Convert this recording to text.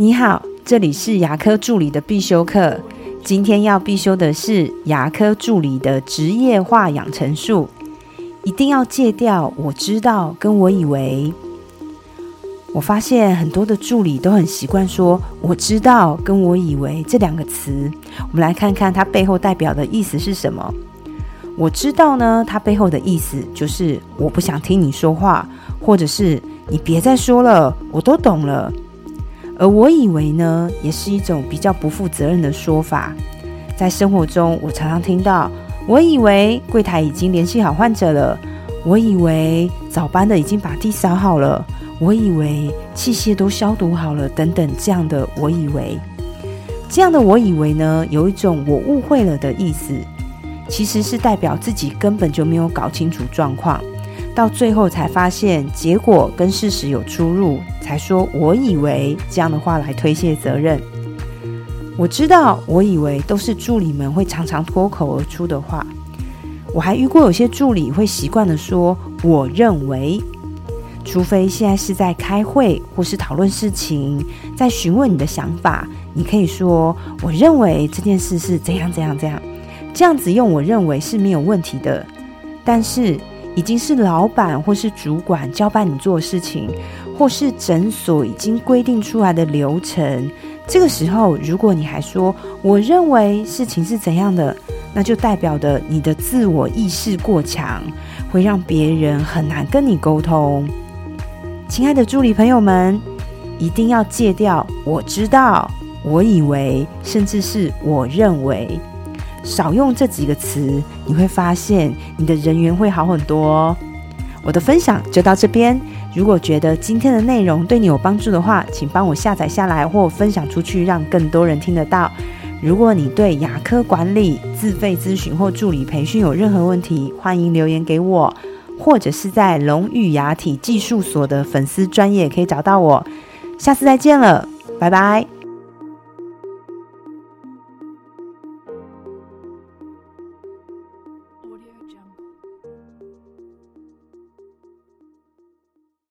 你好，这里是牙科助理的必修课。今天要必修的是牙科助理的职业化养成术，一定要戒掉。我知道，跟我以为。我发现很多的助理都很习惯说“我知道”跟我以为这两个词。我们来看看它背后代表的意思是什么。我知道呢，它背后的意思就是我不想听你说话，或者是你别再说了，我都懂了。而我以为呢，也是一种比较不负责任的说法。在生活中，我常常听到：“我以为柜台已经联系好患者了，我以为早班的已经把地扫好了，我以为器械都消毒好了，等等。”这样的“我以为”，这样的“我以为”呢，有一种我误会了的意思，其实是代表自己根本就没有搞清楚状况。到最后才发现结果跟事实有出入，才说我以为这样的话来推卸责任。我知道，我以为都是助理们会常常脱口而出的话。我还遇过有些助理会习惯的说“我认为”，除非现在是在开会或是讨论事情，在询问你的想法，你可以说“我认为这件事是怎样怎样怎样”，这样子用“我认为”是没有问题的。但是。已经是老板或是主管交办你做事情，或是诊所已经规定出来的流程。这个时候，如果你还说我认为事情是怎样的，那就代表的你的自我意识过强，会让别人很难跟你沟通。亲爱的助理朋友们，一定要戒掉“我知道”“我以为”甚至是“我认为”。少用这几个词，你会发现你的人缘会好很多哦。我的分享就到这边。如果觉得今天的内容对你有帮助的话，请帮我下载下来或分享出去，让更多人听得到。如果你对牙科管理、自费咨询或助理培训有任何问题，欢迎留言给我，或者是在龙玉牙体技术所的粉丝专业可以找到我。下次再见了，拜拜。